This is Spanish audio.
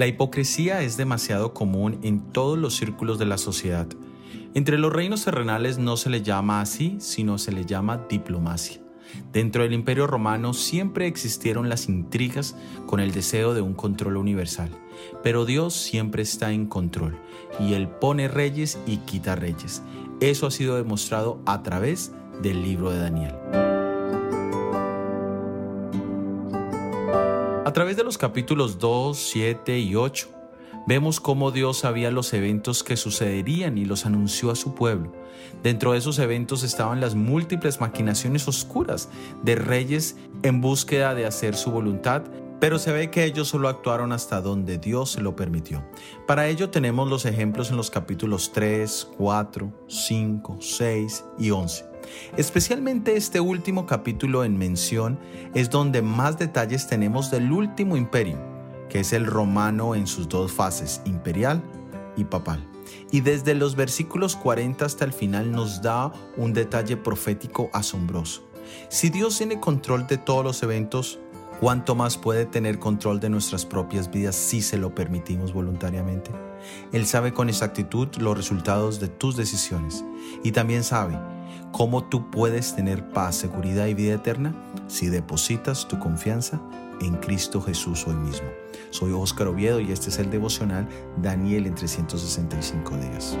La hipocresía es demasiado común en todos los círculos de la sociedad. Entre los reinos terrenales no se le llama así, sino se le llama diplomacia. Dentro del imperio romano siempre existieron las intrigas con el deseo de un control universal, pero Dios siempre está en control y Él pone reyes y quita reyes. Eso ha sido demostrado a través del libro de Daniel. A través de los capítulos 2, 7 y 8, vemos cómo Dios sabía los eventos que sucederían y los anunció a su pueblo. Dentro de esos eventos estaban las múltiples maquinaciones oscuras de reyes en búsqueda de hacer su voluntad, pero se ve que ellos solo actuaron hasta donde Dios se lo permitió. Para ello tenemos los ejemplos en los capítulos 3, 4, 5, 6 y 11. Especialmente este último capítulo en mención es donde más detalles tenemos del último imperio, que es el romano en sus dos fases, imperial y papal. Y desde los versículos 40 hasta el final nos da un detalle profético asombroso. Si Dios tiene control de todos los eventos, ¿cuánto más puede tener control de nuestras propias vidas si se lo permitimos voluntariamente? Él sabe con exactitud los resultados de tus decisiones y también sabe cómo tú puedes tener paz, seguridad y vida eterna si depositas tu confianza en Cristo Jesús hoy mismo. Soy Óscar Oviedo y este es el devocional Daniel en 365 días.